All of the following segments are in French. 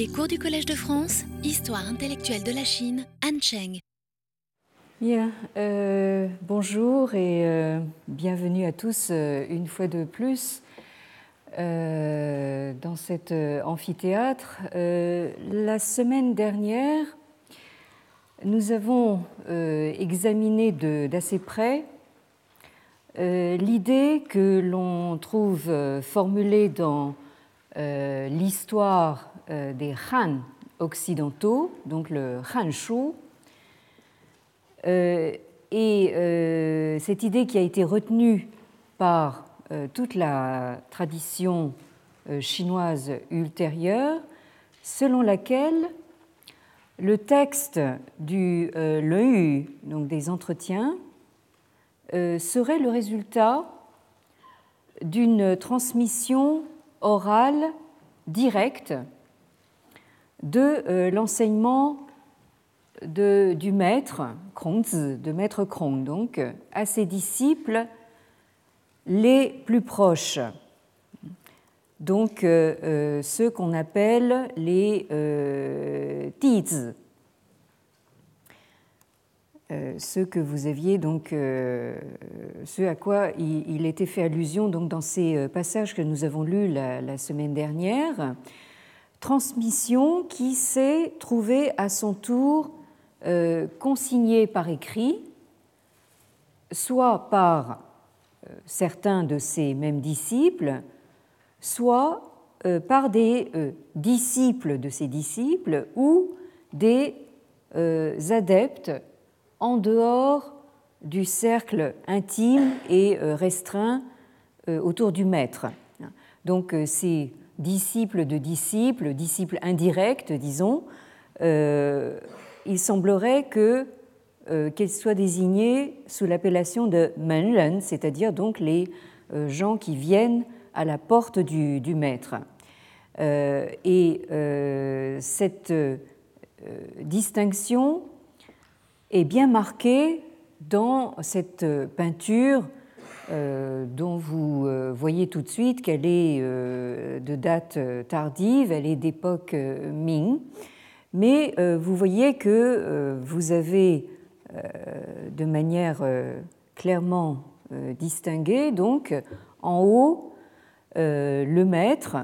Les cours du Collège de France, Histoire intellectuelle de la Chine, Han Cheng. Bien, euh, bonjour et euh, bienvenue à tous euh, une fois de plus dans cet amphithéâtre. La semaine dernière, nous avons examiné d'assez près l'idée que l'on trouve formulée dans l'histoire des Han occidentaux, donc le Han Shu, euh, et euh, cette idée qui a été retenue par euh, toute la tradition euh, chinoise ultérieure, selon laquelle le texte du euh, Leu, donc des entretiens, euh, serait le résultat d'une transmission orale directe de euh, l'enseignement du maître, Kongzi, de maître Krong, donc, à ses disciples les plus proches. Donc, euh, euh, ceux qu'on appelle les euh. Euh, ceux que vous aviez donc, ceux à quoi il, était fait allusion donc dans ces passages que nous avons lus la semaine dernière, transmission qui s'est trouvée à son tour euh, consignée par écrit, soit par euh, certains de ses mêmes disciples, soit euh, par des disciples de ses disciples ou des adeptes en dehors du cercle intime et restreint autour du maître. Donc ces disciples de disciples, disciples indirects, disons, euh, il semblerait que euh, qu'ils soient désignés sous l'appellation de menren, c'est-à-dire donc les euh, gens qui viennent à la porte du, du maître. Euh, et cette distinction est bien marquée dans cette peinture dont vous euh, voyez tout de suite qu'elle est euh, de date euh, tardive, elle est d'époque euh, Ming, mais euh, vous voyez que euh, vous avez euh, de manière euh, clairement euh, distinguée, donc en haut, euh, le maître.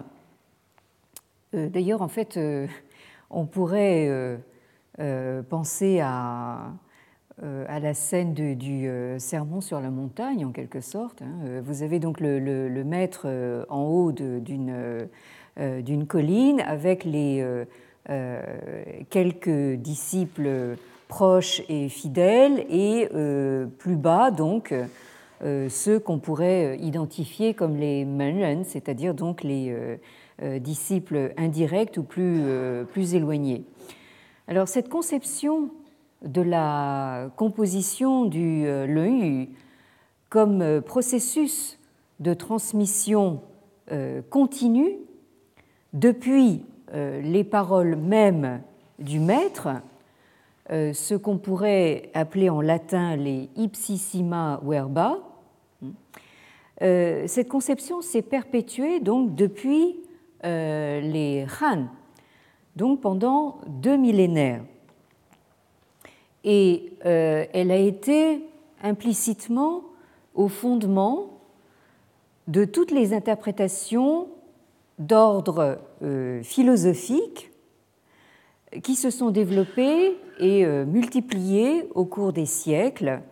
Euh, D'ailleurs, en fait, euh, on pourrait euh, euh, penser à, euh, à la scène du euh, sermon sur la montagne, en quelque sorte. hein. Euh, Vous avez donc le, maître euh, en haut d'une euh, euh, colline avec les euh, euh, quelques disciples proches et fidèles, et euh, plus bas, donc, euh, ceux qu'on pourrait identifier comme les menren, c'est-à-dire donc les euh, euh, disciples indirects ou plus, euh, plus éloignés. Alors cette conception de la composition du euh, Leu comme euh, processus de transmission euh, continue depuis les paroles mêmes du maître, ce qu'on pourrait appeler en latin les ipsissima verba. Euh, Cette conception s'est perpétuée donc depuis les Han, donc pendant deux millénaires. Et euh, elle a été implicitement au fondement de toutes les interprétations d'ordre euh, philosophique qui se sont développées et euh, multipliées au cours des siècles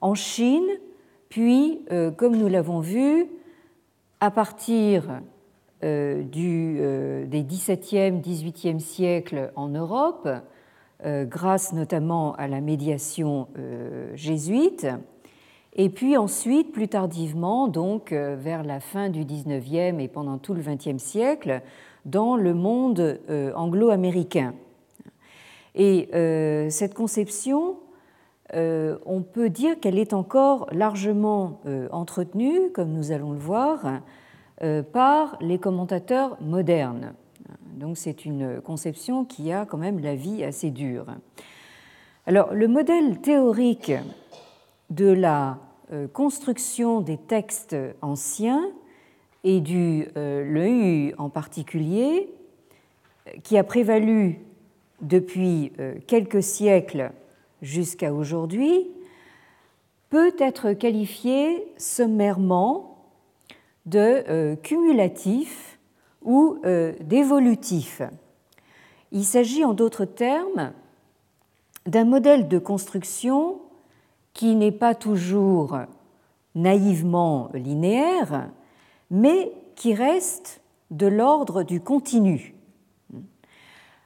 en Chine, puis, comme nous l'avons vu, à partir des XVIIe, XVIIIe siècles en Europe, grâce notamment à la médiation euh, jésuite, et puis ensuite, plus tardivement, donc euh, vers la fin du XIXe et pendant tout le XXe siècle, dans le monde euh, anglo-américain. Et euh, cette conception, euh, on peut dire qu'elle est encore largement euh, entretenue, comme nous allons le voir, euh, par les commentateurs modernes. Donc c'est une conception qui a quand même la vie assez dure. Alors le modèle théorique de la euh, construction des textes anciens et du euh, l'EU en particulier qui a prévalu depuis quelques siècles jusqu'à aujourd'hui, peut être qualifié sommairement de cumulatif ou d'évolutif. Il s'agit en d'autres termes d'un modèle de construction qui n'est pas toujours naïvement linéaire, mais qui reste de l'ordre du continu.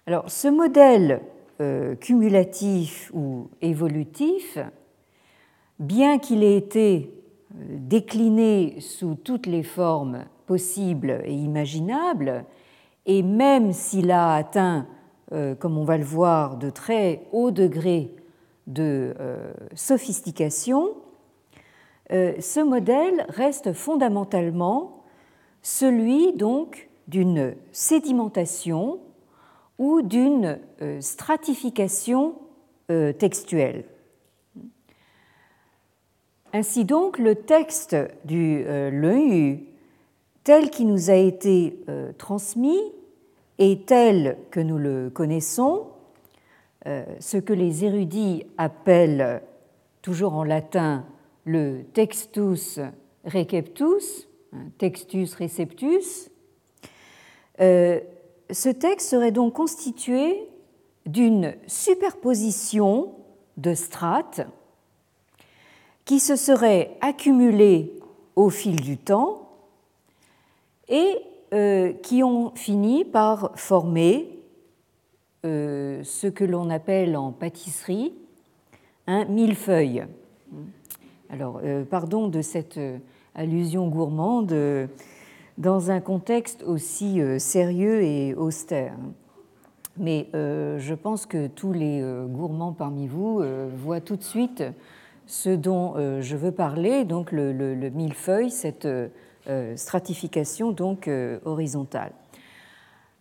Alors, ce modèle euh, cumulatif ou évolutif, bien qu'il ait été euh, décliné sous toutes les formes possibles et imaginables, et même s'il a atteint, euh, comme on va le voir, de très hauts degrés de sophistication, ce modèle reste fondamentalement celui donc d'une sédimentation ou d'une euh, stratification euh, textuelle. Ainsi donc, le texte du euh, Leu, tel qu'il nous a été transmis et tel que nous le connaissons, ce que les érudits appellent toujours en latin le textus receptus, hein, textus receptus, ce texte serait donc constitué d'une superposition de strates qui se seraient accumulées au fil du temps et euh, qui ont fini par former euh, ce que l'on appelle en pâtisserie un millefeuille. Alors, euh, pardon de cette allusion gourmande dans un contexte aussi sérieux et austère. Mais je pense que tous les gourmands parmi vous voient tout de suite ce dont je veux parler, donc le, millefeuille, cette stratification donc horizontale.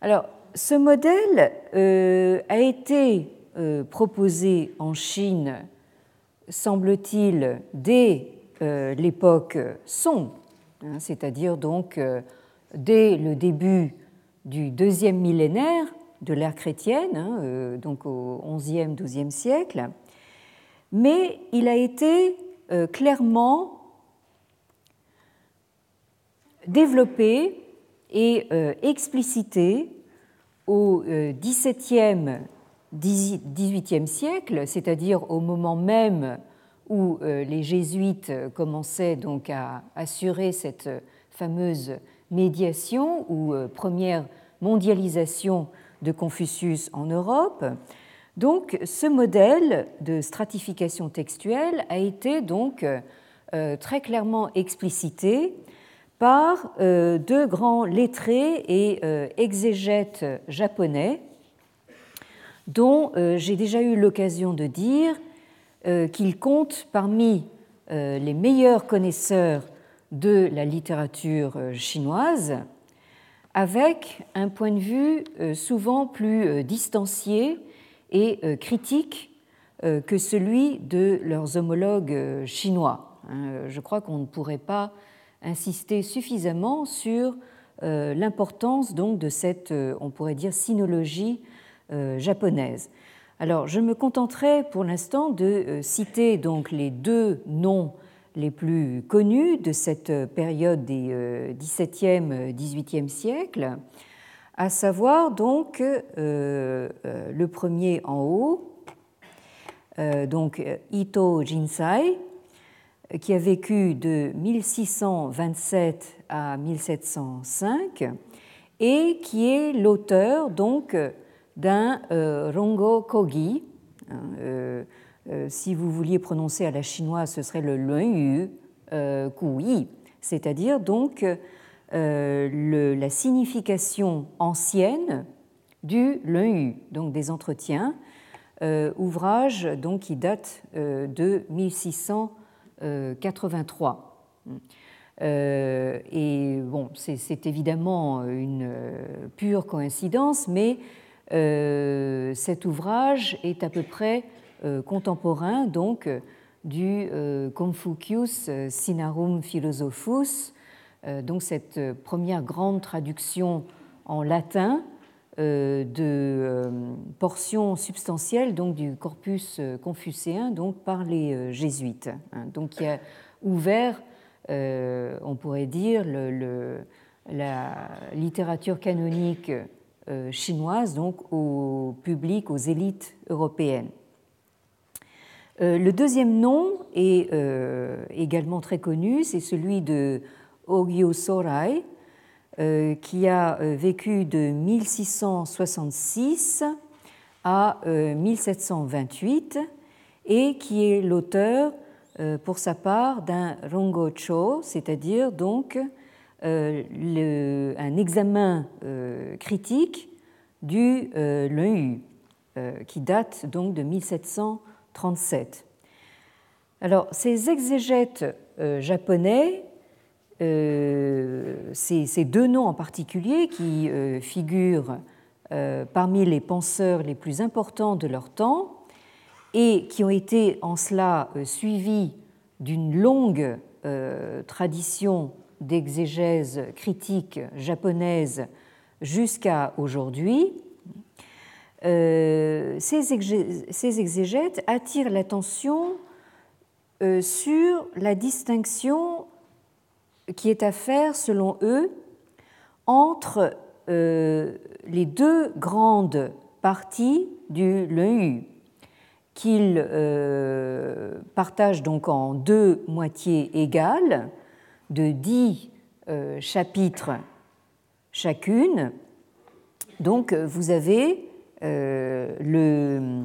Alors, ce modèle a été proposé en Chine, semble-t-il, dès l'époque Song, Hein, c'est-à-dire donc euh, dès le début du deuxième millénaire de l'ère chrétienne, hein, euh, donc au XIe, XIIe siècle, mais il a été euh, clairement développé et explicité au XVIIe, XVIIIe siècle, c'est-à-dire au moment même où euh, les jésuites commençaient donc à assurer cette fameuse médiation ou euh, première mondialisation de Confucius en Europe. Donc ce modèle de stratification textuelle a été donc euh, très clairement explicité par deux grands lettrés et exégètes japonais dont j'ai déjà eu l'occasion de dire euh, qu'il compte parmi euh, les meilleurs connaisseurs de la littérature euh, chinoise, avec un point de vue souvent plus distancié et critique que celui de leurs homologues chinois. Hein, je crois qu'on ne pourrait pas insister suffisamment sur l'importance donc de cette, on pourrait dire, sinologie japonaise. Alors, je me contenterai pour l'instant de euh, citer donc les deux noms les plus connus de cette période des XVIIe, XVIIIe siècles, à savoir donc euh, euh, le premier en haut, donc Ito Jinsai, qui a vécu de 1627 à 1705 et qui est l'auteur donc d'un euh, Rongo Kogi. Hein, euh, euh, si vous vouliez prononcer à la chinoise, ce serait le Luanyu Yi, c'est-à-dire donc la signification ancienne du Luanyu, donc des entretiens, ouvrage donc qui date de 1683. et bon, c'est évidemment une pure coïncidence, mais euh, cet ouvrage est à peu près euh, contemporain donc du euh, Confucius Sinarum Philosophus, donc cette première grande traduction en latin de portions substantielles donc, du corpus confucéen donc, par les jésuites. Hein. Donc, qui a ouvert, on pourrait dire, la littérature canonique chinoise donc, au public, aux élites européennes. Le deuxième nom est également très connu, c'est celui de Ogyo Sorai, euh, qui a euh, vécu de 1666 à 1728 euh, et qui est l'auteur pour sa part d'un rongocho, c'est-à-dire donc un examen critique du Lun qui date donc de 1737. Alors, ces exégètes japonais euh, ces, deux noms en particulier qui euh, figurent euh, parmi les penseurs les plus importants de leur temps et qui ont été en cela suivis d'une longue tradition d'exégèse critique japonaise jusqu'à aujourd'hui, ces exégètes attirent l'attention sur la distinction qui est à faire, selon eux, entre euh, les deux grandes parties du Leu, qu'ils euh, partagent donc en deux moitiés égales, de dix euh, chapitres chacune. Donc vous avez le...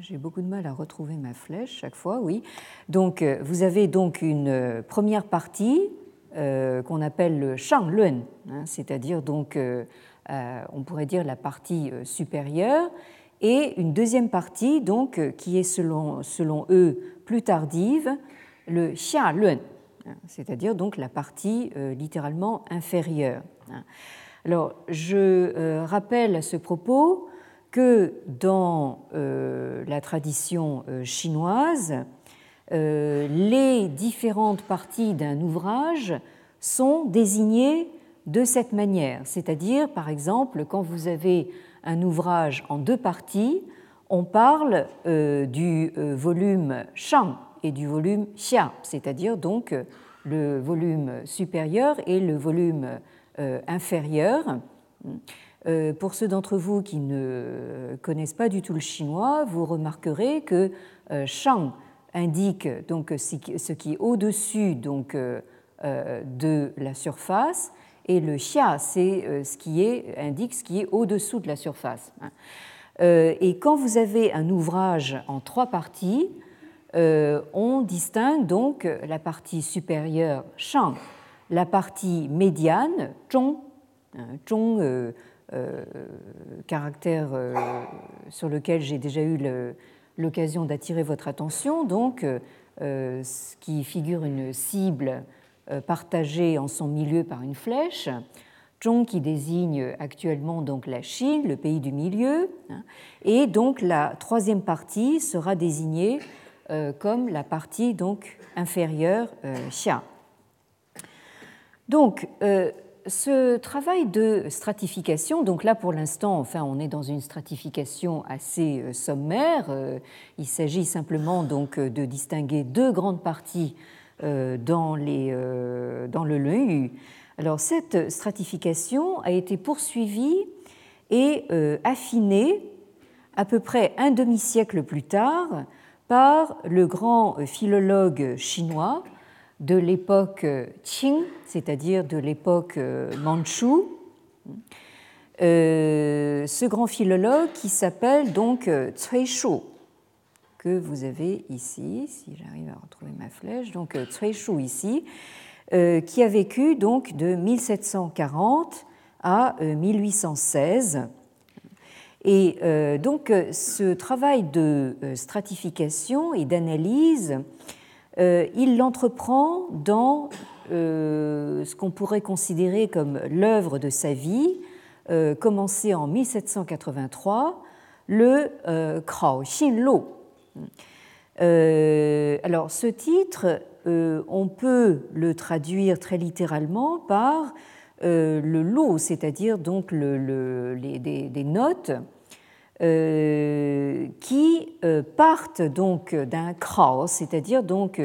J'ai beaucoup de mal à retrouver ma flèche chaque fois, oui. Donc vous avez donc une première partie qu'on appelle le Shanglun, hein, c'est-à-dire donc, euh, euh, on pourrait dire la partie supérieure, et une deuxième partie donc qui est selon, selon eux plus tardive, le Xialun, hein, c'est-à-dire donc la partie littéralement inférieure. Hein. Alors, je rappelle à ce propos que dans la tradition chinoise, euh, les différentes parties d'un ouvrage sont désignées de cette manière. C'est-à-dire, par exemple, quand vous avez un ouvrage en deux parties, on parle euh, du euh, volume Shang et du volume Xia, c'est-à-dire donc le volume supérieur et le volume inférieur. Pour ceux d'entre vous qui ne connaissent pas du tout le chinois, vous remarquerez que Shang indique donc ce qui est au-dessus donc euh, euh, de la surface et le xia c'est euh, ce qui est indique ce qui est au-dessous de la surface. Hein. Et quand vous avez un ouvrage en trois parties, on distingue donc la partie supérieure shang, la partie médiane zhong, hein, zhong caractère sur lequel j'ai déjà eu le, l'occasion d'attirer votre attention, donc, euh, ce qui figure une cible euh, partagée en son milieu par une flèche, Zhong qui désigne actuellement donc la Chine, le pays du milieu, hein, et donc la troisième partie sera désignée euh, comme la partie donc inférieure Xia. Donc, ce travail de stratification, donc là pour l'instant, enfin, on est dans une stratification assez euh, sommaire. Euh, il s'agit simplement donc de distinguer deux grandes parties euh, dans, les, dans le LEU. Alors cette stratification a été poursuivie et affinée à peu près un demi-siècle plus tard par le grand philologue chinois de l'époque Qing, c'est-à-dire de l'époque euh, mandchoue. Euh, ce grand philologue qui s'appelle donc euh, Cui Shu, que vous avez ici, si j'arrive à retrouver ma flèche, donc Cui Shu ici, qui a vécu donc de 1740 à 1816. Et donc ce travail de stratification et d'analyse il l'entreprend dans euh, ce qu'on pourrait considérer comme l'œuvre de sa vie, euh, commencée en 1783, le Krao Xin alors ce titre, on peut le traduire très littéralement par le lot, c'est-à-dire donc le, les, des, notes qui partent donc d'un kraus, c'est-à-dire donc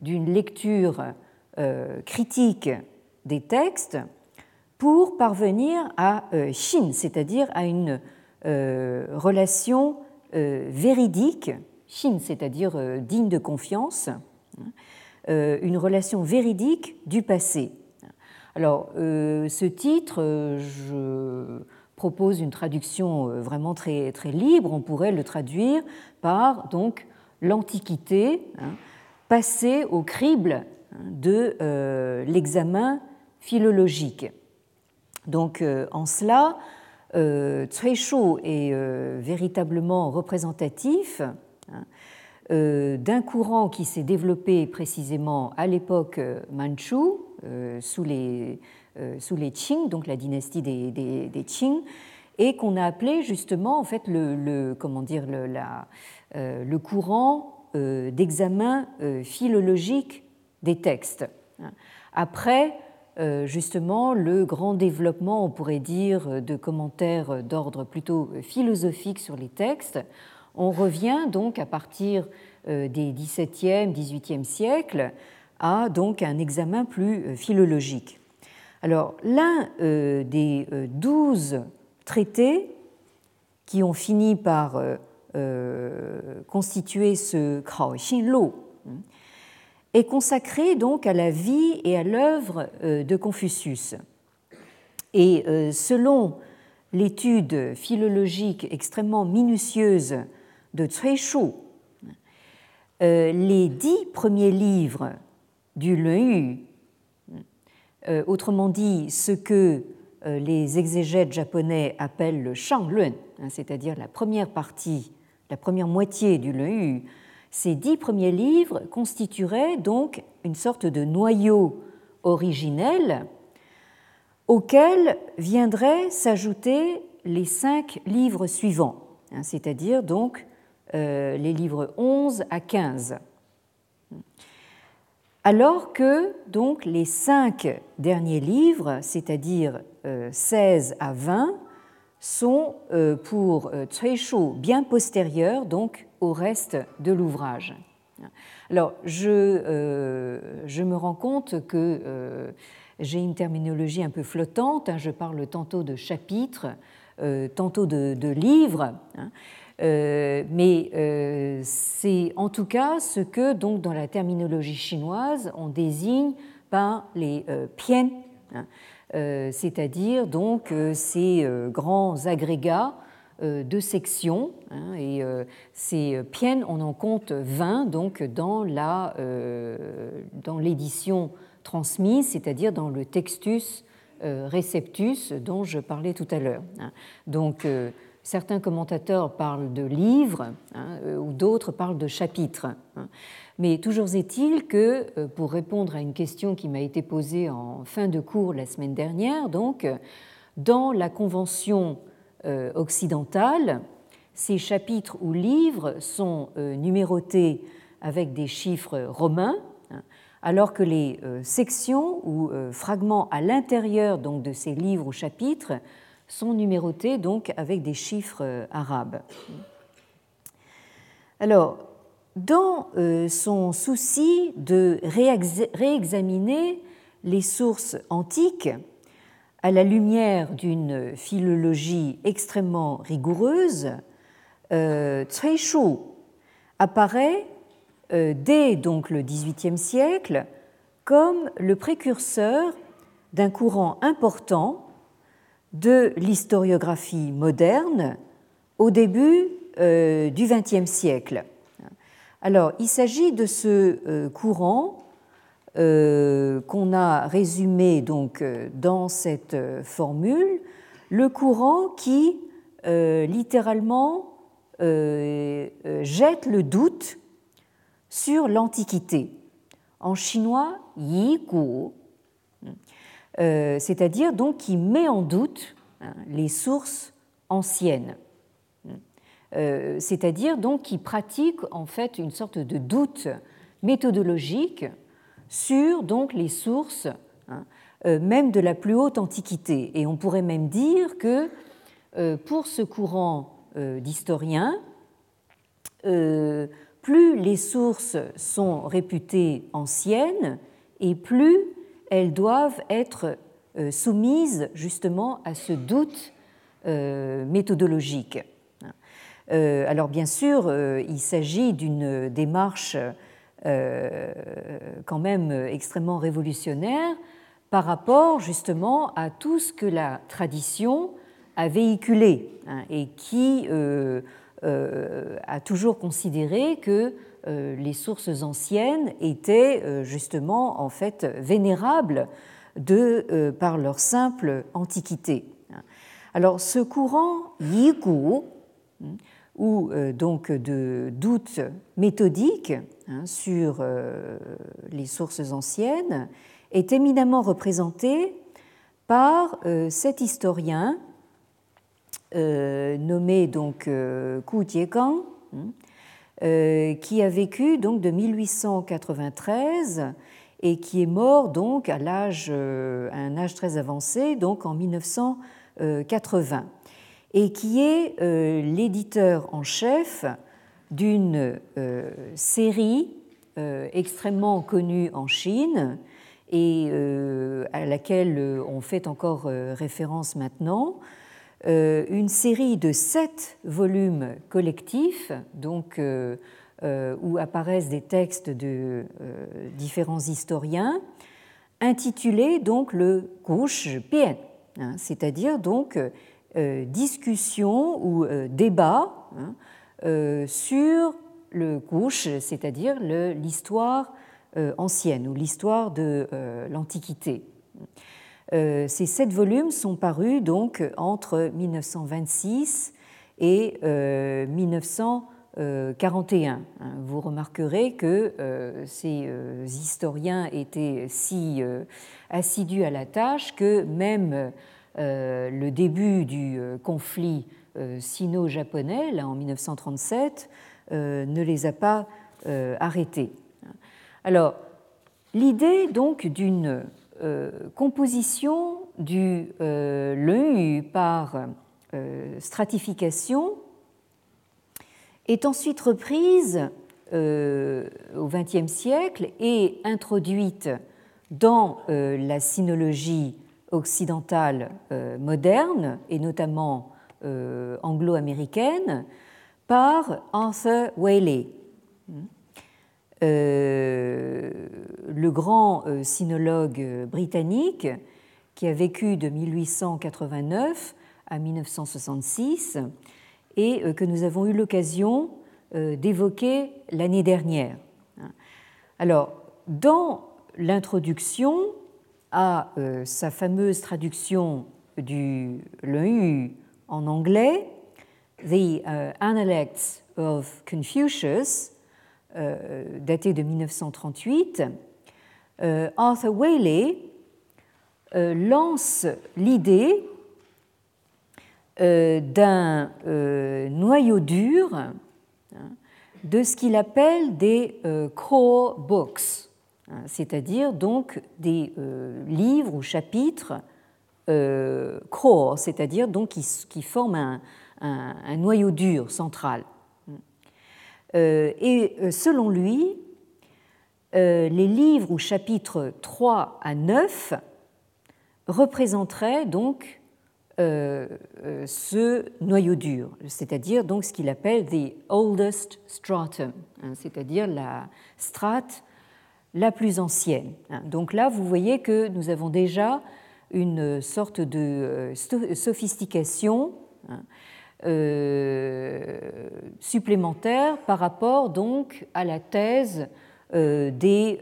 d'une lecture critique des textes pour parvenir à shin, c'est-à-dire à une relation véridique, shin, c'est-à-dire digne de confiance, euh, une relation véridique du passé. Alors, euh, ce titre, euh, je propose une traduction vraiment très, très libre. On pourrait le traduire par donc l'Antiquité, hein, passée au crible hein, de l'examen philologique. Donc, en cela, euh, Shu est véritablement représentatif hein, euh, d'un courant qui s'est développé précisément à l'époque euh, manchoue, euh, sous, les, sous les Qing, donc la dynastie des, Qing, et qu'on a appelé justement en fait le, comment dire, le, le courant d'examen philologique des textes. Après, justement, le grand développement, on pourrait dire, de commentaires d'ordre plutôt philosophique sur les textes, on revient donc à partir euh, des XVIIe, XVIIIe siècles à donc un examen plus euh, philologique. Alors l'un euh, des douze traités qui ont fini par constituer ce Krao Lo hein, est consacré donc à la vie et à l'œuvre de Confucius. Et selon l'étude philologique extrêmement minutieuse de Cui Shu, euh, les dix premiers livres du euh, autrement dit ce que euh, les exégètes japonais appellent le Shanglun, hein, c'est-à-dire la première partie, la première moitié du Yu, ces dix premiers livres constitueraient donc une sorte de noyau originel auquel viendraient s'ajouter les cinq livres suivants, hein, c'est-à-dire donc euh, les livres 11 à 15. Alors que donc les cinq derniers livres, c'est-à-dire 16 euh, à 20, sont euh, pour Shu bien postérieurs donc au reste de l'ouvrage. Alors je, me rends compte que j'ai une terminologie un peu flottante, hein. je parle tantôt de chapitres, tantôt de, de livres. Hein. Euh, mais euh, c'est en tout cas ce que, donc, dans la terminologie chinoise, on désigne par les euh, piens, hein, c'est-à-dire donc ces grands agrégats de sections. Hein, et ces piens, on en compte 20 donc, dans, la, dans l'édition transmise, c'est-à-dire dans le textus receptus dont je parlais tout à l'heure. Hein. Donc, Certains commentateurs parlent de livres hein, euh, ou d'autres parlent de chapitres. Hein. Mais toujours est-il que, euh, pour répondre à une question qui m'a été posée en fin de cours la semaine dernière, donc, dans la convention euh, occidentale, ces chapitres ou livres sont numérotés avec des chiffres romains, hein, alors que les sections ou fragments à l'intérieur donc de ces livres ou chapitres sont numérotés donc avec des chiffres euh, arabes. Alors, dans euh, son souci de réexaminer les sources antiques à la lumière d'une philologie extrêmement rigoureuse, euh, apparaît euh, dès donc le XVIIIe siècle comme le précurseur d'un courant important de l'historiographie moderne au début euh, du XXe siècle. Alors, il s'agit de ce euh, courant euh, qu'on a résumé donc dans cette formule, le courant qui littéralement jette le doute sur l'Antiquité. En chinois, yi guo, euh, c'est-à-dire donc qui met en doute hein, les sources anciennes, euh, c'est-à-dire donc qui pratique en fait une sorte de doute méthodologique sur les sources hein, même de la plus haute antiquité. Et on pourrait même dire que pour ce courant d'historiens, plus les sources sont réputées anciennes et plus elles doivent être soumises justement à ce doute méthodologique. Euh, alors bien sûr, euh, il s'agit d'une démarche euh, quand même extrêmement révolutionnaire par rapport justement à tout ce que la tradition a véhiculé hein, et qui a toujours considéré que les sources anciennes étaient justement en fait vénérables de, par leur simple antiquité. Alors ce courant Yigu, ou euh, donc de doutes méthodiques hein, sur euh, les sources anciennes, est éminemment représenté par euh, cet historien nommé donc Ku Tiegang, hein, qui a vécu donc de 1893 et qui est mort donc à l'âge, un âge très avancé, donc en 1980 et qui est euh, l'éditeur en chef d'une euh, série euh, extrêmement connue en Chine et à laquelle on fait encore référence maintenant, une série de sept volumes collectifs, donc où apparaissent des textes de différents historiens, intitulés donc le Gush Pian, hein, c'est-à-dire donc euh, discussion ou euh, débat hein, euh, sur le couche, c'est-à-dire l'histoire ancienne ou l'histoire de l'Antiquité. Ces sept volumes sont parus donc entre 1926 et 1941. Hein, vous remarquerez que ces historiens étaient si assidus à la tâche que même euh, le début du euh, conflit euh, sino-japonais, en 1937, ne les a pas arrêtés. Alors, l'idée donc d'une composition du l'EU par stratification est ensuite reprise au XXe siècle et introduite dans la sinologie occidentale euh, moderne, et notamment euh, anglo-américaine, par Arthur Waley. Euh, le grand sinologue britannique qui a vécu de 1889 à 1966 et que nous avons eu l'occasion d'évoquer l'année dernière. Alors, dans l'introduction, à euh, sa fameuse traduction du l'EU en anglais, The Analects of Confucius, euh, daté de 1938, euh, Arthur Waley lance l'idée d'un noyau dur hein, de ce qu'il appelle des core books Hein, c'est-à-dire donc des euh, livres ou chapitres euh, core, c'est-à-dire donc qui, forment un, noyau dur central. Euh, et selon lui, les livres ou chapitres 3 à 9 représenteraient donc ce noyau dur, c'est-à-dire donc ce qu'il appelle the oldest stratum, hein, c'est-à-dire la strate la plus ancienne. Hein. Donc là, vous voyez que nous avons déjà une sorte de euh, sophistication hein, euh, supplémentaire par rapport donc à la thèse euh, des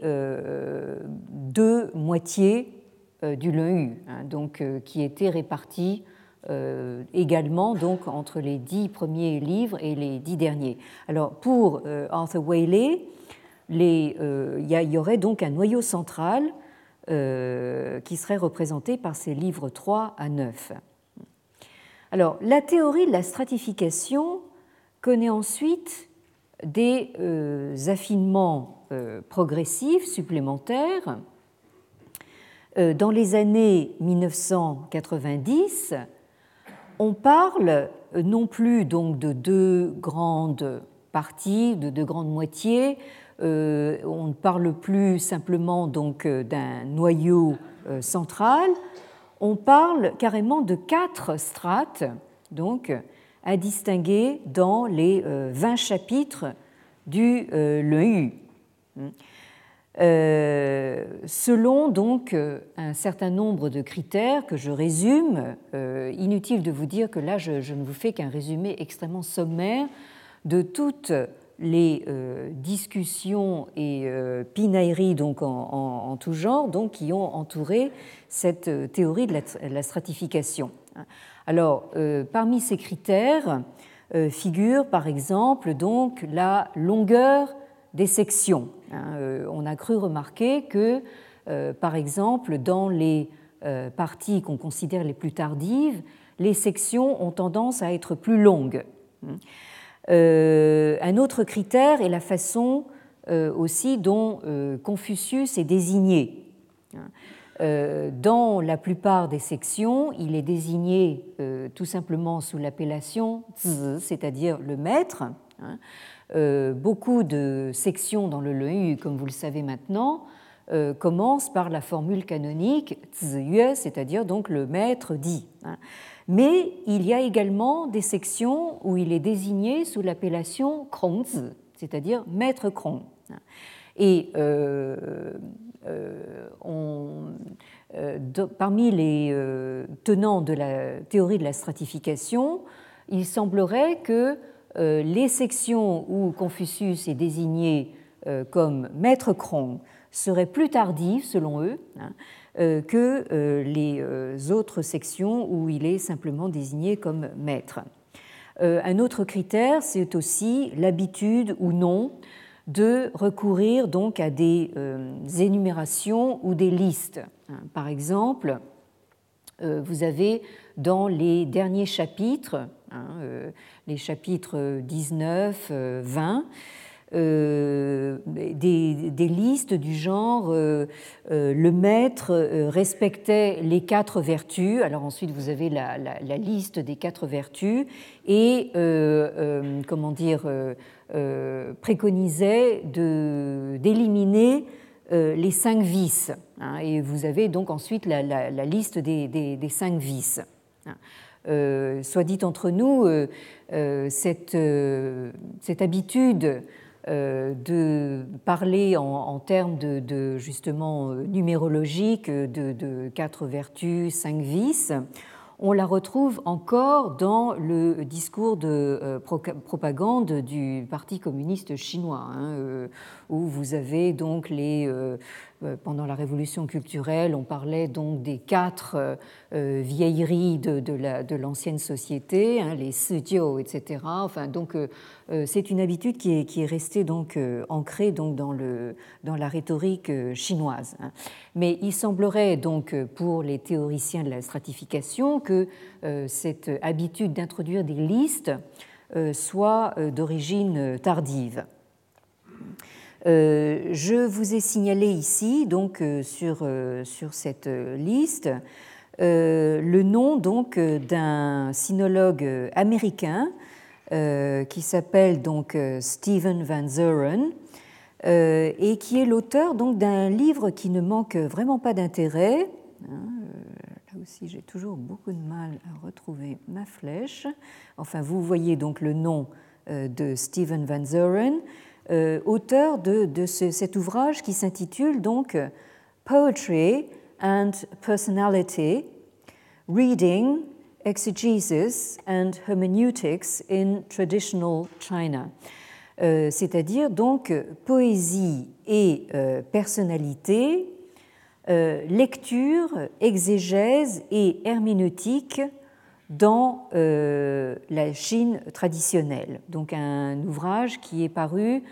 deux moitiés du LEU, hein, donc qui était répartie également donc entre les dix premiers livres et les dix derniers. Alors pour Arthur Waley, euh, il y, aurait donc un noyau central euh, qui serait représenté par ces livres 3 à 9. Alors, la théorie de la stratification connaît ensuite des euh, affinements progressifs supplémentaires dans les années 1990, on parle non plus donc de deux grandes parties, de deux grandes moitiés. on ne parle plus simplement donc d'un noyau central. On parle carrément de quatre strates, donc à distinguer dans les 20 chapitres du LEU. Euh, selon donc euh, un certain nombre de critères que je résume, euh, inutile de vous dire que là je, ne vous fais qu'un résumé extrêmement sommaire de toutes les discussions et pinailleries donc en, tout genre donc qui ont entouré cette théorie de la, stratification. Alors parmi ces critères figure par exemple donc la longueur des sections. Hein, euh, on a cru remarquer que, euh, par exemple, dans les euh, parties qu'on considère les plus tardives, les sections ont tendance à être plus longues. Un autre critère est la façon aussi dont Confucius est désigné. Hein. Dans la plupart des sections, il est désigné tout simplement sous l'appellation c'est-à-dire le maître. Euh, beaucoup de sections dans le Leu, comme vous le savez maintenant, euh, commencent par la formule canonique Ziyue, c'est-à-dire donc le maître dit. Mais il y a également des sections où il est désigné sous l'appellation Krongzi, c'est-à-dire maître Krong. Et euh, parmi les tenants de la théorie de la stratification, il semblerait que euh, les sections où Confucius est désigné euh, comme maître Krong seraient plus tardives, selon eux, hein, euh, que les autres sections où il est simplement désigné comme maître. Un autre critère, c'est aussi l'habitude ou non de recourir donc à des énumérations ou des listes. Hein. Par exemple, vous avez dans les derniers chapitres Hein, euh, les chapitres 19, 20, euh, euh, des, listes du genre le maître respectait les quatre vertus. Alors ensuite vous avez la, liste des quatre vertus et comment dire préconisait d'éliminer les cinq vices. Hein, et vous avez donc ensuite la, liste des, cinq vices. Hein. Euh, soit dit entre nous, euh, euh, cette, cette, habitude de parler en, termes de, justement numérologiques de, de, quatre vertus, cinq vices, on la retrouve encore dans le discours de propagande du Parti communiste chinois, hein, où vous avez donc les euh, pendant la révolution culturelle, on parlait donc des quatre euh, euh, vieilleries de, l'ancienne société, hein, les sujio, etc. Enfin, donc, c'est une habitude qui est, qui est restée donc ancrée donc dans, le, dans la rhétorique chinoise. Hein. Mais il semblerait donc pour les théoriciens de la stratification que cette habitude d'introduire des listes soit d'origine tardive. Euh, je vous ai signalé ici, donc euh, sur, euh, sur cette liste, le nom donc d'un sinologue américain qui s'appelle donc Stephen Van Zuren et qui est l'auteur donc d'un livre qui ne manque vraiment pas d'intérêt. Hein, là aussi, j'ai toujours beaucoup de mal à retrouver ma flèche. Enfin, vous voyez donc le nom de Stephen Van Zuren. Euh, auteur de, cet ouvrage qui s'intitule donc Poetry and Personality, Reading, Exegesis and Hermeneutics in Traditional China. Euh, c'est-à-dire donc poésie et euh, personnalité, lecture, exégèse et herméneutique dans euh, la Chine traditionnelle. Donc un ouvrage qui est paru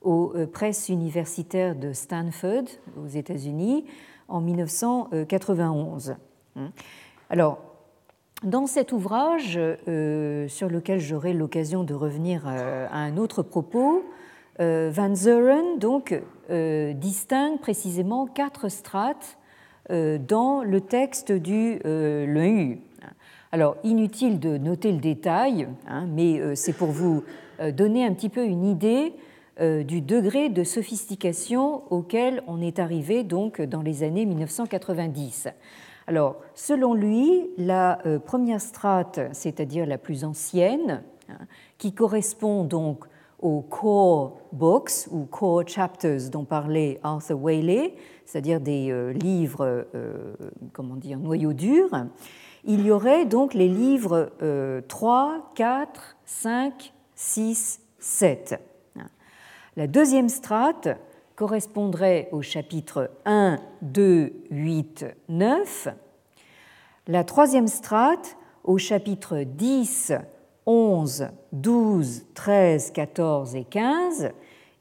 aux euh, presses universitaires de Stanford aux États-Unis en 1991. Alors, dans cet ouvrage, euh, sur lequel j'aurai l'occasion de revenir à un autre propos, Van Zuren donc, distingue précisément quatre strates dans le texte du Yu. Alors, inutile de noter le détail, hein, mais c'est pour vous donner un petit peu une idée du degré de sophistication auquel on est arrivé donc dans les années 1990. Alors, selon lui, la première strate, c'est-à-dire la plus ancienne, hein, qui correspond donc aux core books ou core chapters dont parlait Arthur Whaley, c'est-à-dire des euh, livres, euh, comment dire, noyaux durs, il y aurait donc les livres 3, 4, 5, 6, 7. La deuxième strate correspondrait au chapitre 1, 2, 8, 9. La troisième strate au chapitre 10, 11, 12, 13, 14 et 15,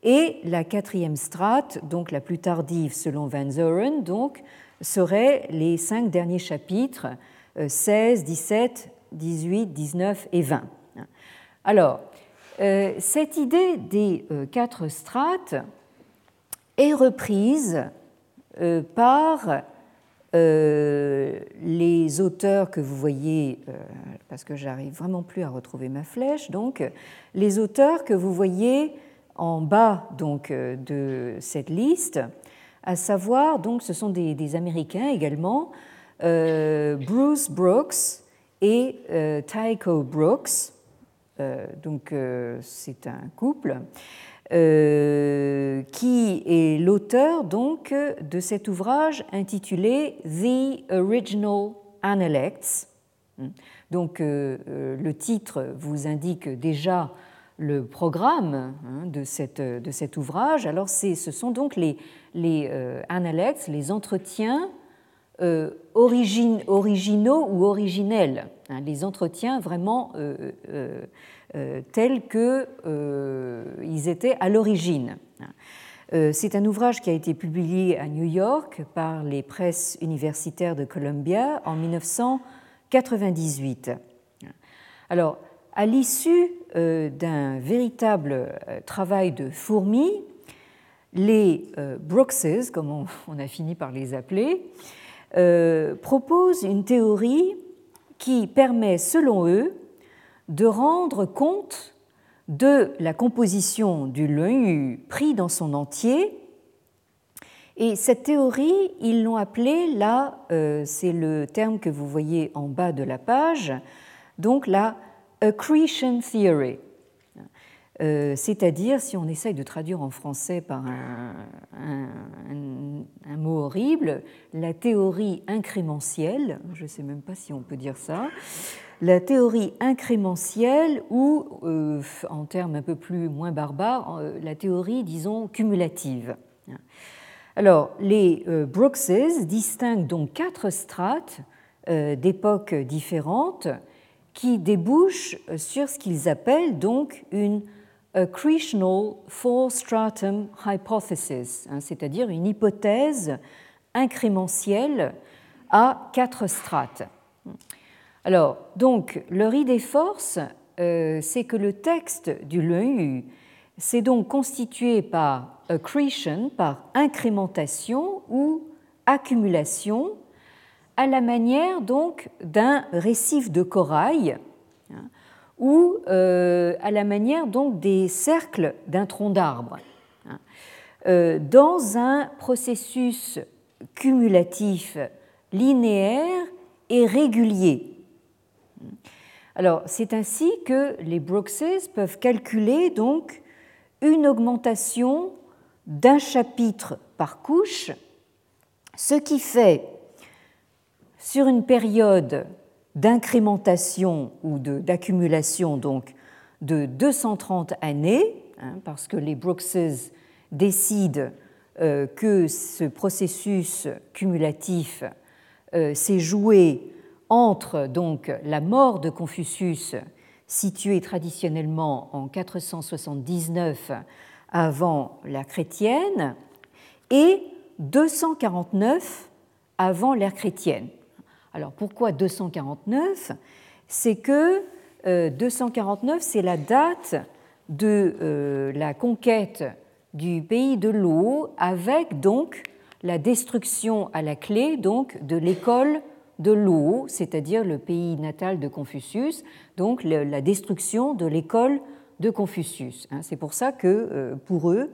et la quatrième strate, donc la plus tardive selon Van Zoren, donc, serait les cinq derniers chapitres, 16, 17, 18, 19 et 20. Alors, euh, cette idée des euh, quatre strates est reprise euh, par les auteurs que vous voyez, parce que j'arrive vraiment plus à retrouver ma flèche, donc les auteurs que vous voyez en bas donc de cette liste, à savoir donc ce sont des, Américains également, Bruce Brooks et Tycho Brooks, donc c'est un couple. Euh, qui est l'auteur donc de cet ouvrage intitulé The Original Analects. Donc euh, euh, le titre vous indique déjà le programme hein, de cet ouvrage. Alors ce sont donc les, les analects, les entretiens originaux ou originels, hein, les entretiens vraiment euh, tels qu'ils euh, étaient à l'origine. Euh, c'est un ouvrage qui a été publié à New York par les presses universitaires de Columbia en 1998. Alors, à l'issue d'un véritable travail de fourmi, les Brookses, comme on a fini par les appeler, proposent une théorie qui permet, selon eux, de rendre compte de la composition du Leu pris dans son entier. Et cette théorie, ils l'ont appelée, là, euh, c'est le terme que vous voyez en bas de la page, donc la accretion theory. Euh, c'est-à-dire, si on essaye de traduire en français par un, mot horrible, la théorie incrémentielle, je ne sais même pas si on peut dire ça, la théorie incrémentielle ou, euh, en termes un peu plus moins barbares, euh, la théorie, disons, cumulative. Alors, les euh, Brookses distinguent donc quatre strates d'époques différentes qui débouchent sur ce qu'ils appellent donc une accretional four-stratum hypothesis, hein, c'est-à-dire une hypothèse incrémentielle à quatre strates. Alors, donc, leur idée force, euh, c'est que le texte du Leu s'est donc constitué par accretion, par incrémentation ou accumulation, à la manière donc d'un récif de corail ou euh, à la manière donc des cercles d'un tronc d'arbre, hein, euh, dans un processus cumulatif linéaire et régulier. Alors, c'est ainsi que les Brookses peuvent calculer donc une augmentation d'un chapitre par couche, ce qui fait, sur une période d'incrémentation ou d'accumulation donc de 230 années, hein, parce que les Brookses décident euh, que ce processus cumulatif euh, s'est joué entre la mort de Confucius, située traditionnellement en 479 avant la chrétienne, et 249 avant l'ère chrétienne. Alors pourquoi 249 C'est que 249, euh, c'est la date de euh, la conquête du pays de l'eau avec donc la destruction à la clé donc de l'école de l'eau, c'est-à-dire le pays natal de Confucius, donc la destruction de l'école de Confucius. Hein. C'est pour ça que euh, pour eux,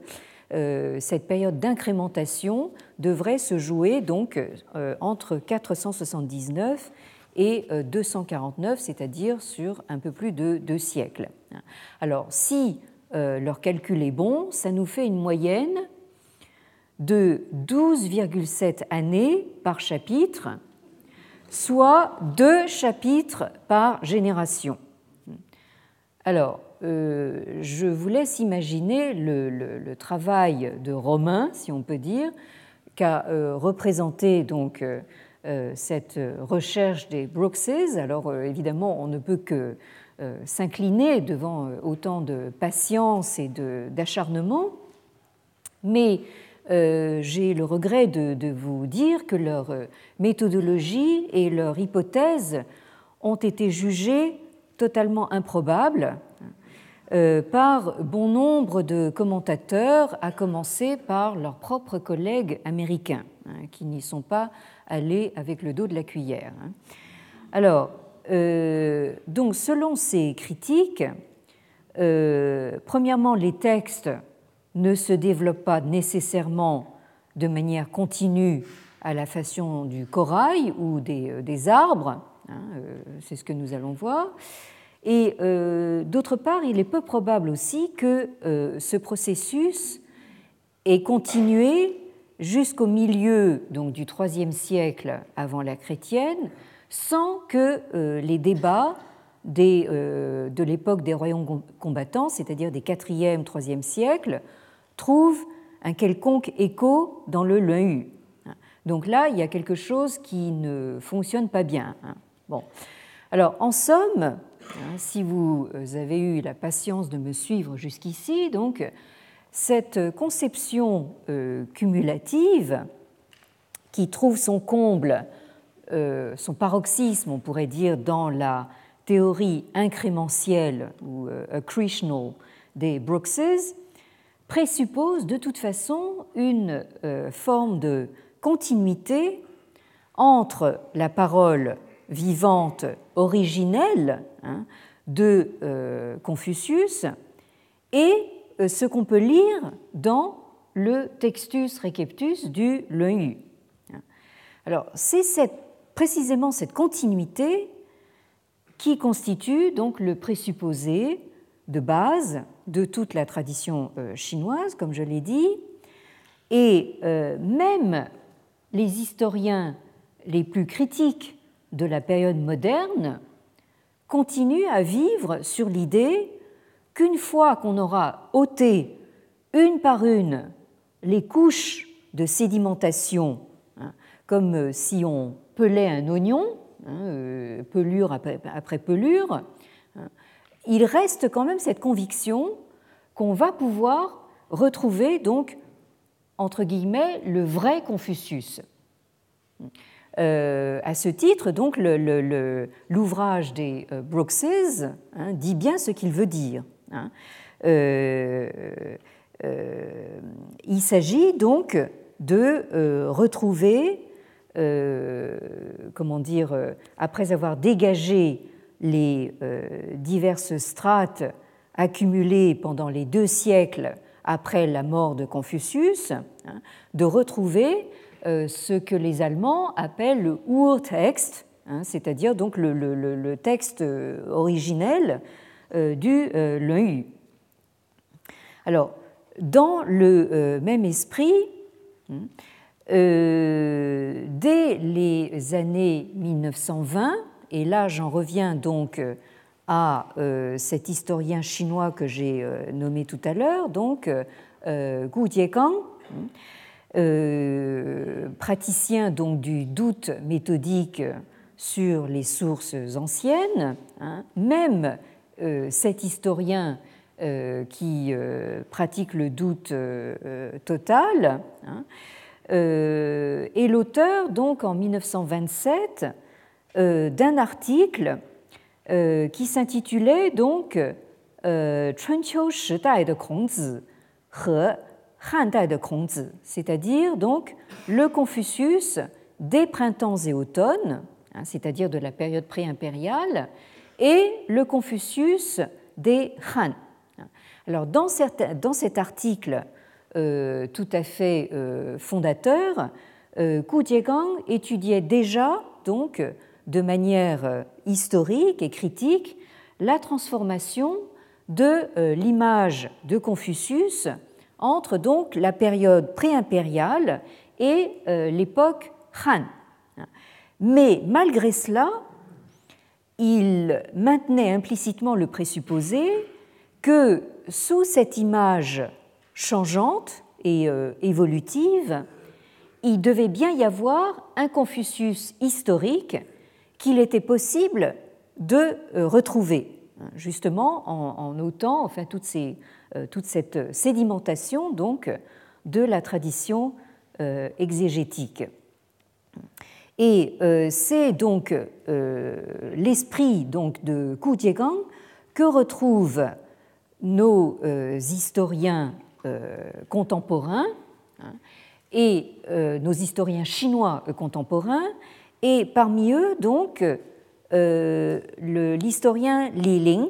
cette période d'incrémentation devrait se jouer donc euh, entre 479 et 249, c'est-à-dire sur un peu plus de deux siècles. Alors, si leur calcul est bon, ça nous fait une moyenne de 12,7 années par chapitre, soit deux chapitres par génération. Alors, euh, je vous laisse imaginer le, travail de Romain, si on peut dire, qu'a euh, représenté donc euh, cette recherche des Brookses. Alors évidemment, on ne peut que s'incliner devant autant de patience et d'acharnement, mais j'ai le regret de, de, vous dire que leur méthodologie et leur hypothèse ont été jugées totalement improbables par bon nombre de commentateurs, à commencer par leurs propres collègues américains, hein, qui n'y sont pas allés avec le dos de la cuillère. Hein. Alors, euh, donc, selon ces critiques, euh, premièrement, les textes ne se développent pas nécessairement de manière continue à la façon du corail ou des, arbres, hein, c'est ce que nous allons voir. Et euh, d'autre part, il est peu probable aussi que euh, ce processus ait continué jusqu'au milieu donc, du IIIe siècle avant la chrétienne, sans que euh, les débats de l'époque des royaumes combattants, c'est-à-dire des 4e, 3e siècles, trouvent un quelconque écho dans le Lun Donc là, il y a quelque chose qui ne fonctionne pas bien. Hein. Bon. Alors, en somme, si vous avez eu la patience de me suivre jusqu'ici, donc cette conception euh, cumulative qui trouve son comble, euh, son paroxysme, on pourrait dire, dans la théorie incrémentielle ou euh, des Brookses, présuppose de toute façon une forme de continuité entre la parole vivante originelle hein, de euh, Confucius et euh, ce qu'on peut lire dans le Textus Receptus du Yu. Alors, c'est précisément cette continuité qui constitue donc le présupposé de base de toute la tradition euh, chinoise, comme je l'ai dit, et même les historiens les plus critiques de la période moderne continue à vivre sur l'idée qu'une fois qu'on aura ôté une par une les couches de sédimentation, hein, comme euh, si on pelait un oignon, hein, euh, pelure après, pelure, hein, il reste quand même cette conviction qu'on va pouvoir retrouver donc entre guillemets le vrai Confucius. Euh, à ce titre, donc, l'ouvrage des euh, Brookses hein, dit bien ce qu'il veut dire. Hein. Euh, il s'agit donc de retrouver, comment dire, après avoir dégagé les diverses strates accumulées pendant les deux siècles après la mort de Confucius, hein, de retrouver ce que les Allemands appellent le Urtext, hein, c'est-à-dire donc le, texte euh, originel euh, du Lun Alors, dans le même esprit, hein, dès les années 1920, et là j'en reviens donc à cet historien chinois que j'ai nommé tout à l'heure, donc Gu Jiekang, hein, euh, praticien donc du doute méthodique sur les sources anciennes, hein, même euh, cet historien euh, qui pratique le doute total, hein, est l'auteur donc en 1927 d'un article qui s'intitulait donc de c'est-à-dire donc le Confucius des printemps et automnes, hein, c'est-à-dire de la période pré-impériale, et le Confucius des Han. Alors dans, cet article euh, tout à fait euh, fondateur, euh, Ku Jiegang étudiait déjà donc de manière euh, historique et critique la transformation de l'image de Confucius entre donc la période pré-impériale et l'époque Han. Mais malgré cela, il maintenait implicitement le présupposé que sous cette image changeante et euh, évolutive, il devait bien y avoir un Confucius historique qu'il était possible de euh, retrouver, justement en, notant enfin, euh, toute cette sédimentation donc, de la tradition exégétique. Et c'est donc l'esprit donc de Ku Jiegang que retrouvent nos historiens euh, contemporains hein, et euh, nos historiens chinois contemporains, et parmi eux, donc, euh, l'historien Li Ling,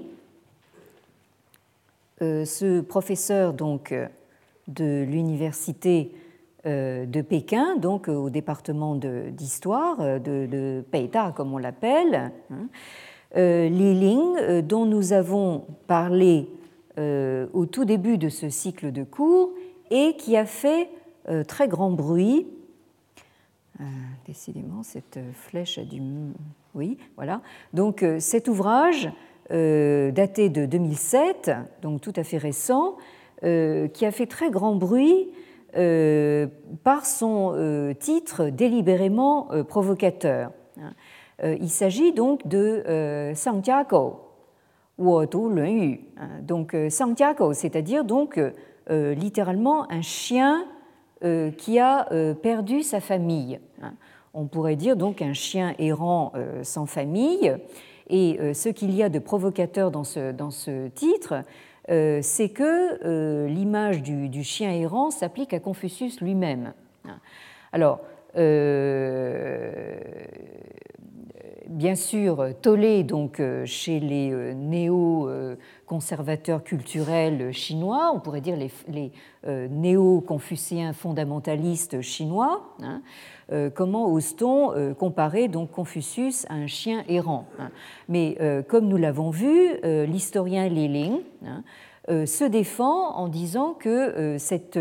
ce professeur donc, de l'université de Pékin, donc au département d'histoire, de, de, Peita comme on l'appelle, hein, Li Ling, dont nous avons parlé euh, au tout début de ce cycle de cours et qui a fait euh, très grand bruit. Euh, décidément, cette flèche a dû. Oui, voilà. Donc cet ouvrage, daté de 2007, donc tout à fait récent, qui a fait très grand bruit par son titre délibérément provocateur. il s'agit donc de Santiago, Hein. Donc, euh, Santiago, c'est-à-dire donc euh, euh, littéralement un chien qui a perdu sa famille. On pourrait dire donc un chien errant sans famille. Et ce qu'il y a de provocateur dans ce, dans ce titre, c'est que l'image du, chien errant s'applique à Confucius lui-même. Alors, bien sûr tollé donc euh, chez les euh, néo-conservateurs culturels chinois, on pourrait dire les, euh, néo-confucéens fondamentalistes chinois. Hein. Comment ose-t-on comparer donc Confucius à un chien errant hein. Mais comme nous l'avons vu, l'historien Li Ling hein, se défend en disant que cette,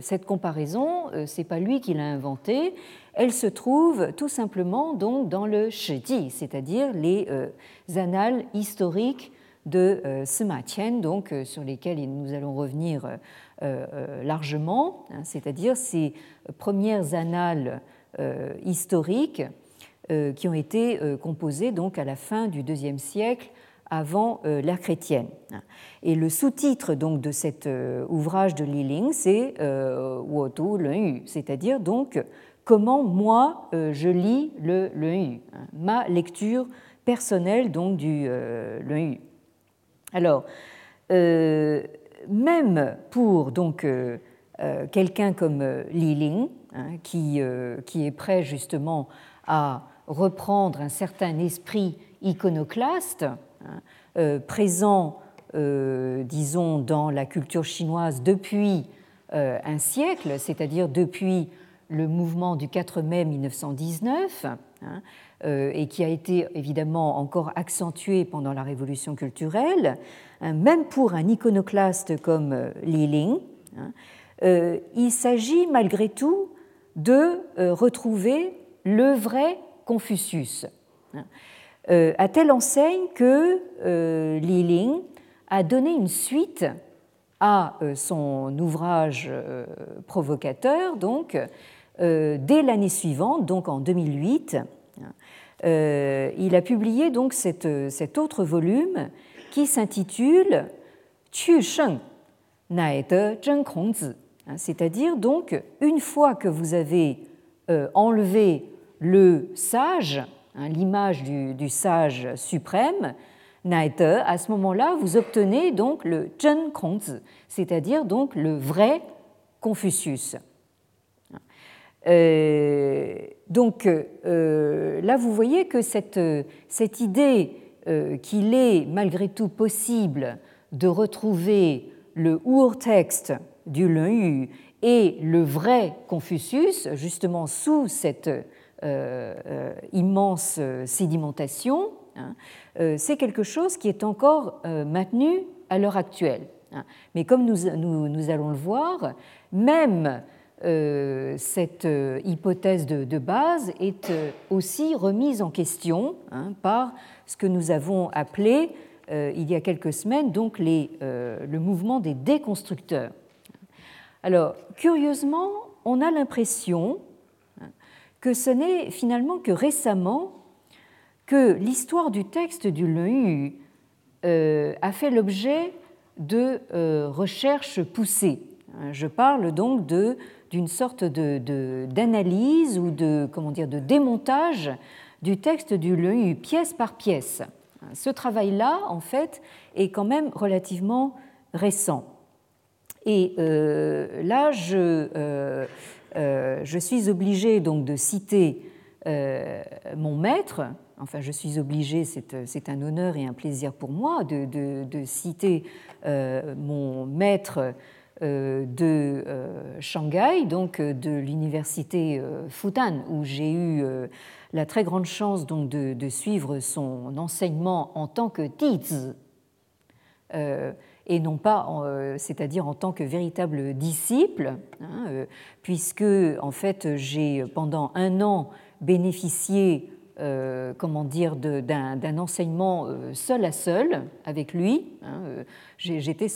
cette comparaison, c'est pas lui qui l'a inventée, elle se trouve tout simplement donc dans le Shiji, c'est-à-dire les euh, annales historiques de euh, Sima donc euh, sur lesquelles nous allons revenir largement, hein, c'est-à-dire ces premières annales historiques qui ont été composées donc à la fin du deuxième siècle avant l'ère chrétienne. Et le sous-titre donc de cet ouvrage de Li Ling, c'est Wodu Yu, c'est-à-dire donc comment moi euh, je lis le, hein, ma lecture personnelle donc du euh, Alors, euh, même pour donc quelqu'un comme Li Ling, hein, qui, qui est prêt justement à reprendre un certain esprit iconoclaste hein, présent, disons, dans la culture chinoise depuis un siècle, c'est-à-dire depuis le mouvement du 4 mai 1919, hein, euh, et qui a été évidemment encore accentué pendant la révolution culturelle, même pour un iconoclaste comme euh, Li Ling, euh, il s'agit malgré tout de retrouver le vrai Confucius, à telle enseigne que Li Ling a donné une suite à son ouvrage provocateur, donc, euh, dès l'année suivante, donc en 2008, euh, il a publié donc cet autre volume qui s'intitule Tu Sheng de c'est-à-dire donc une fois que vous avez euh, enlevé le sage, hein, l'image du, sage suprême, Naite, à ce moment-là, vous obtenez donc le Zheng Kongzi, c'est-à-dire donc le vrai Confucius. Euh, donc euh, là, vous voyez que cette, cette idée qu'il est malgré tout possible de retrouver le ur-texte du Yu et le vrai Confucius, justement sous cette immense sédimentation, hein, c'est quelque chose qui est encore maintenu à l'heure actuelle. Hein. Mais comme nous, nous, allons le voir, même euh, cette euh, hypothèse de, base est euh, aussi remise en question hein, par ce que nous avons appelé il y a quelques semaines donc le mouvement des déconstructeurs. Alors, curieusement, on a l'impression hein, que ce n'est finalement que récemment que l'histoire du texte du Leu a fait l'objet de recherches poussées. Je parle donc d'une sorte d'analyse ou de, comment dire, de démontage du texte du Leu pièce par pièce. Ce travail-là, en fait, est quand même relativement récent. Et euh, là, je, euh, euh, je, suis obligée donc de citer mon maître, enfin je suis obligée, c'est un honneur et un plaisir pour moi de, de, de citer mon maître de Shanghai, donc de l'université Fudan, où j'ai eu la très grande chance donc de, suivre son enseignement en tant que tizi, et non pas, c'est-à-dire en tant que véritable disciple, hein, puisque en fait j'ai pendant un an bénéficié comment dire, d'un enseignement seul à seul avec lui. Hein, j'étais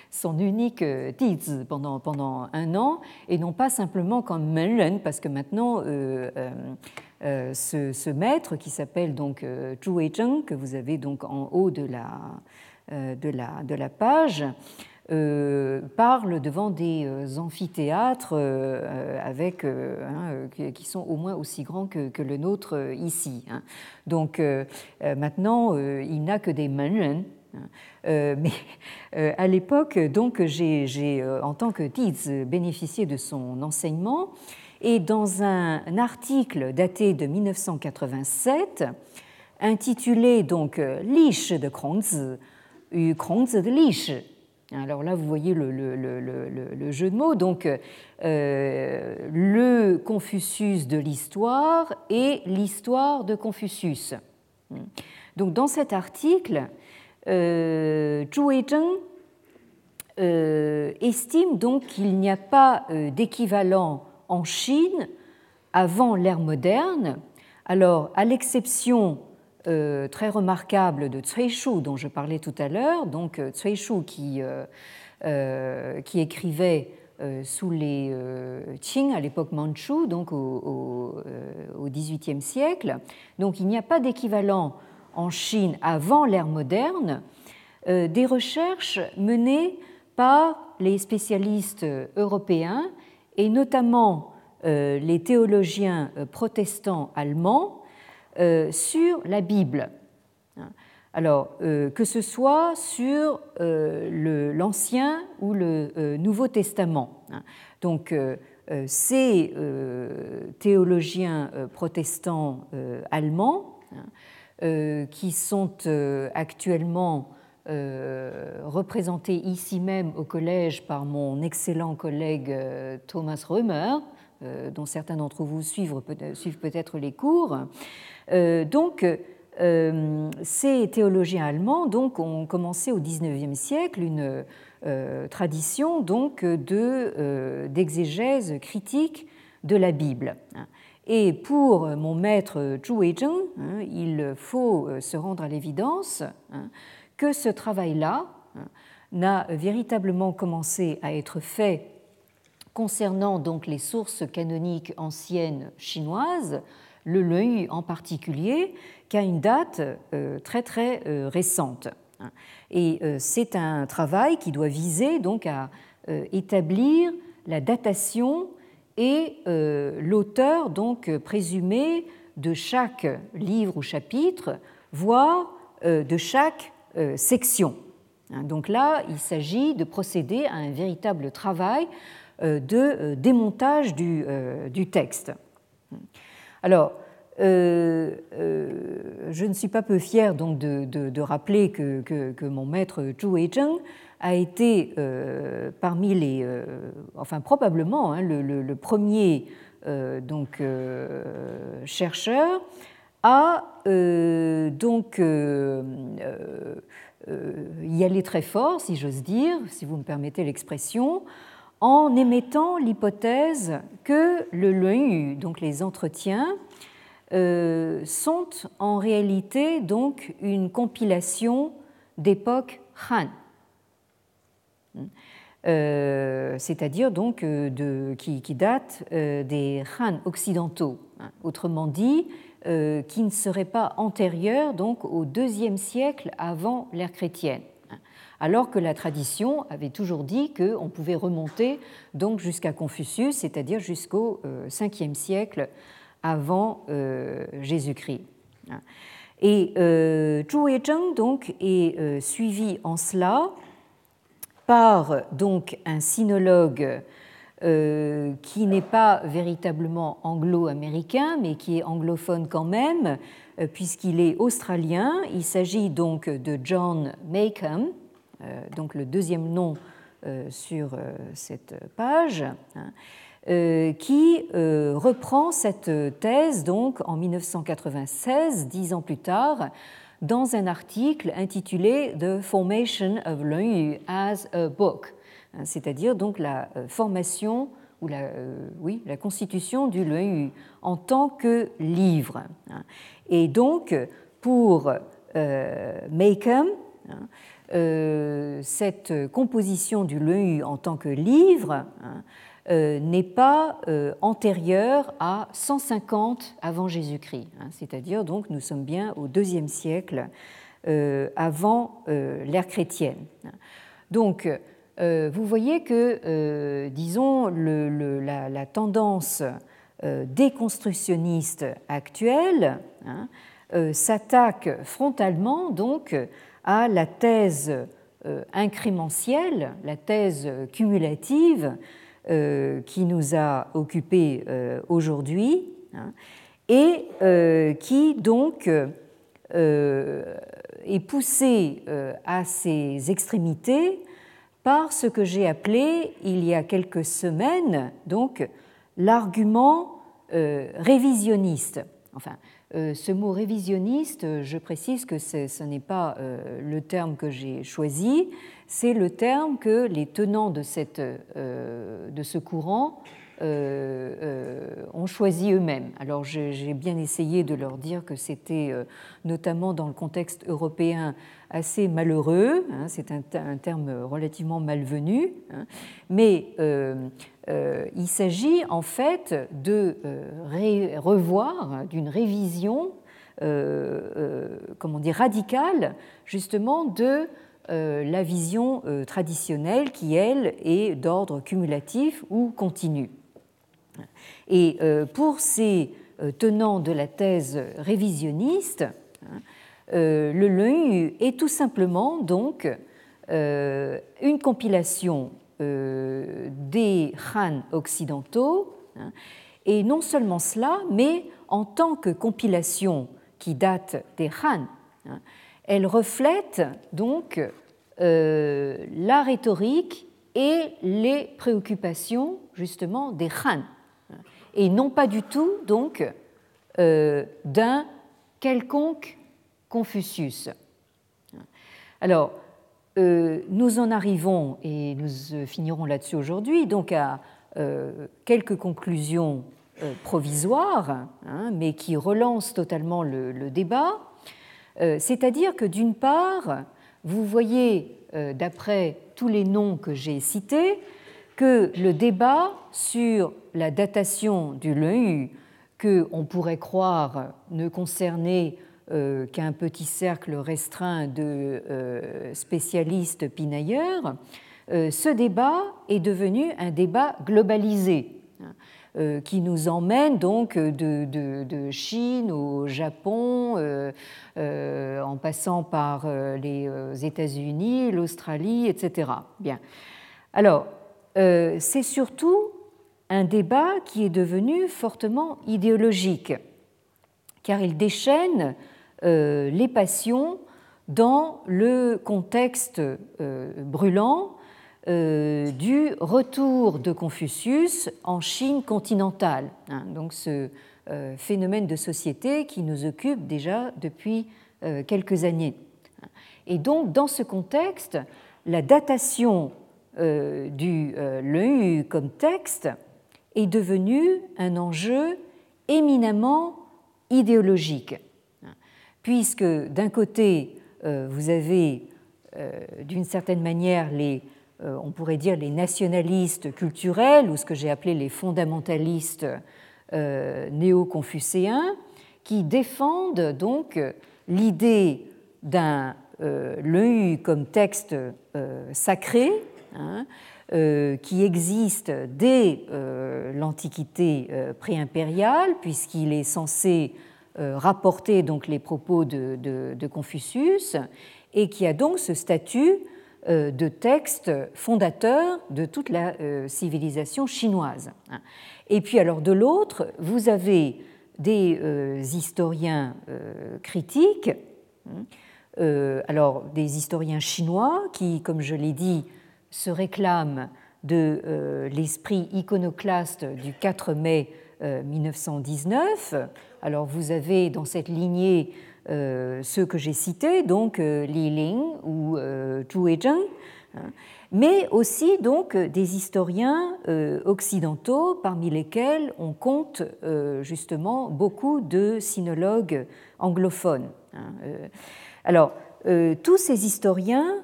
son, unique euh, titre pendant, pendant un an, et non pas simplement comme Menren, parce que maintenant, euh, euh, ce, maître qui s'appelle donc Zhu Weizheng, que vous avez donc en haut de la, de la, de la page, parle devant des amphithéâtres avec, hein, qui sont au moins aussi grands que, que le nôtre ici. Hein. Donc maintenant, il n'a que des Menren, euh, mais euh, à l'époque, donc, j'ai, euh, en tant que Dietz, bénéficié de son enseignement. Et dans un, article daté de 1987, intitulé donc Lish de Alors là, vous voyez le, jeu de mots. Donc, le Confucius de l'histoire et l'histoire de Confucius. Donc, dans cet article, euh, Zhu Weizheng euh, estime donc qu'il n'y a pas euh, d'équivalent en Chine avant l'ère moderne. Alors, à l'exception très remarquable de Shu, dont je parlais tout à l'heure, donc Cui Shu qui, qui écrivait sous les Qing à l'époque manchoue, donc au XVIIIe siècle. Donc il n'y a pas d'équivalent en Chine avant l'ère moderne, euh, des recherches menées par les spécialistes européens et notamment euh, les théologiens euh, protestants allemands sur la Bible. Alors, que ce soit sur l'Ancien ou le Nouveau Testament. Donc, ces théologiens protestants allemands euh, qui sont euh, actuellement euh, représentés ici même au collège par mon excellent collègue Thomas Römer, dont certains d'entre vous suivent peut-être les cours. Donc, ces théologiens allemands ont commencé au XIXe siècle une tradition donc, d'exégèse critique de la Bible. Et pour mon maître Zhu Weizheng, hein, il faut euh, se rendre à l'évidence hein, que ce travail-là hein, n'a véritablement commencé à être fait concernant donc les sources canoniques anciennes chinoises, le Leu en particulier, qu'à une date euh, très très euh, récente. Et c'est un travail qui doit viser donc à établir la datation et euh, l'auteur donc présumé de chaque livre ou chapitre, voire euh, de chaque euh, section. Hein, donc là, il s'agit de procéder à un véritable travail de démontage du, texte. Alors, je ne suis pas peu fier donc de, rappeler que, mon maître Zhu Weizheng a été parmi les, enfin probablement hein, le, premier donc chercheur à donc y aller très fort, si j'ose dire, si vous me permettez l'expression, en émettant l'hypothèse que le donc les entretiens, euh, sont en réalité donc une compilation d'époque Han, euh, c'est-à-dire donc euh, qui date des Han occidentaux, hein. autrement dit, qui ne serait pas antérieur donc au deuxième siècle avant l'ère chrétienne alors que la tradition avait toujours dit qu'on pouvait remonter donc jusqu'à Confucius, c'est-à-dire jusqu'au 5e euh, siècle avant euh, Jésus-Christ. Et euh, Zhu donc est suivi en cela par donc un sinologue qui n'est pas véritablement anglo-américain, mais qui est anglophone quand même, puisqu'il est australien. Il s'agit donc de John euh, donc le deuxième nom euh, sur euh, cette page, hein, qui reprend cette thèse donc en 1996, dix ans plus tard, dans un article intitulé The Formation of Yu as a Book, hein, c'est-à-dire donc la formation ou la, oui, la constitution du Yu en tant que livre. Hein. Et donc, pour euh, euh, cette composition du Leu en tant que livre hein, euh, n'est pas euh, antérieure à 150 avant Jésus-Christ, hein, c'est-à-dire donc nous sommes bien au deuxième siècle avant l'ère chrétienne. Donc vous voyez que, disons, la, tendance déconstructionniste actuelle hein, s'attaque frontalement donc à la thèse euh, incrémentielle, la thèse cumulative euh, qui nous a occupés euh, aujourd'hui hein, et qui donc est poussée à ses extrémités par ce que j'ai appelé il y a quelques semaines donc l'argument révisionniste. Euh, ce mot révisionniste, je précise que ce n'est pas euh, le terme que j'ai choisi, c'est le terme que les tenants de, cette, euh, de ce courant ont choisi eux-mêmes. Alors j'ai bien essayé de leur dire que c'était notamment dans le contexte européen assez malheureux, hein, c'est un, terme relativement malvenu, hein, mais euh, il s'agit en fait de euh, revoir, d'une révision, euh, comment dire, radicale, justement, de la vision traditionnelle qui, elle, est d'ordre cumulatif ou continu. Et pour ces tenants de la thèse révisionniste, le LEU est tout simplement donc une compilation euh, des Han occidentaux. Hein. Et non seulement cela, mais en tant que compilation qui date des Han, hein, elle reflète donc euh, la rhétorique et les préoccupations justement des Han, hein, et non pas du tout donc euh, d'un quelconque Confucius. Alors, euh, nous en arrivons, et nous euh, finirons là-dessus aujourd'hui, donc à euh, quelques conclusions provisoires, hein, mais qui relancent totalement le, débat. C'est-à-dire que d'une part, vous voyez, d'après tous les noms que j'ai cités, que le débat sur la datation du Leu, que on pourrait croire ne concernait euh, qu'un petit cercle restreint de euh, spécialistes pinailleurs, euh, ce débat est devenu un débat globalisé, hein, qui nous emmène donc de, Chine au Japon, en passant par les États-Unis, l'Australie, etc. Bien. Alors, c'est surtout un débat qui est devenu fortement idéologique, car il déchaîne les passions dans le contexte brûlant euh, du retour de Confucius en Chine continentale. Hein, donc ce euh, phénomène de société qui nous occupe déjà depuis euh, quelques années. Et donc dans ce contexte, la datation du Leu comme texte est devenue un enjeu éminemment idéologique, puisque d'un côté, vous avez d'une certaine manière les euh, on pourrait dire les nationalistes culturels ou ce que j'ai appelé les fondamentalistes euh, néo-confucéens, qui défendent donc l'idée d'un euh, comme texte sacré, hein, qui existe dès l'Antiquité préimpériale, puisqu'il est censé rapporter donc les propos de, de, Confucius, et qui a donc ce statut euh, de textes fondateurs de toute la euh, civilisation chinoise. Et puis alors de l'autre, vous avez des euh, historiens critiques, hein, alors des historiens chinois qui, comme je l'ai dit, se réclament de l'esprit iconoclaste du 4 mai 1919. Alors vous avez dans cette lignée euh, ceux que j'ai cités, donc euh, Li Ling ou euh, Zhu Weizheng, hein, mais aussi donc des historiens occidentaux parmi lesquels on compte justement beaucoup de sinologues anglophones. Hein, alors, tous ces historiens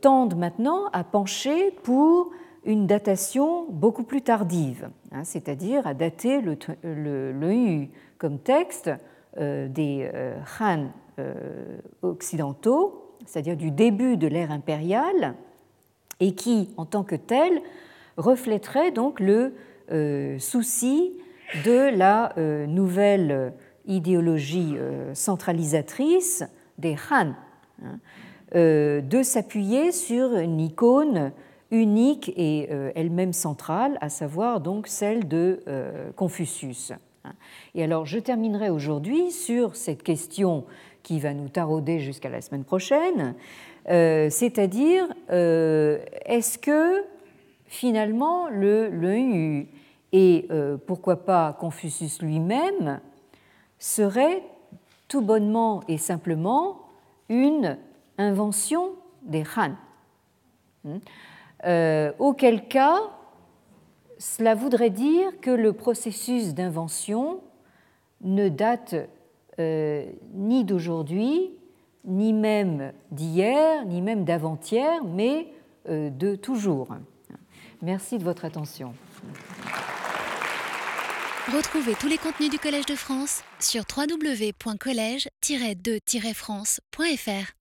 tendent maintenant à pencher pour une datation beaucoup plus tardive, hein, c'est-à-dire à dater le, le, comme texte euh, des euh, Han euh, occidentaux, c'est-à-dire du début de l'ère impériale, et qui, en tant que tel, reflèterait donc le souci de la nouvelle idéologie centralisatrice des Han, hein, de s'appuyer sur une icône unique et elle-même centrale, à savoir donc celle de Confucius. Hein. Et alors, je terminerai aujourd'hui sur cette question qui va nous tarauder jusqu'à la semaine prochaine, euh, c'est-à-dire euh, est-ce que finalement le, le et euh, pourquoi pas Confucius lui-même serait tout bonnement et simplement une invention des Han hein. Auquel cas, cela voudrait dire que le processus d'invention ne date euh, ni d'aujourd'hui, ni même d'hier, ni même d'avant-hier, mais euh, de toujours. Merci de votre attention. Retrouvez tous les contenus du Collège de France sur www.colège-2-france.fr.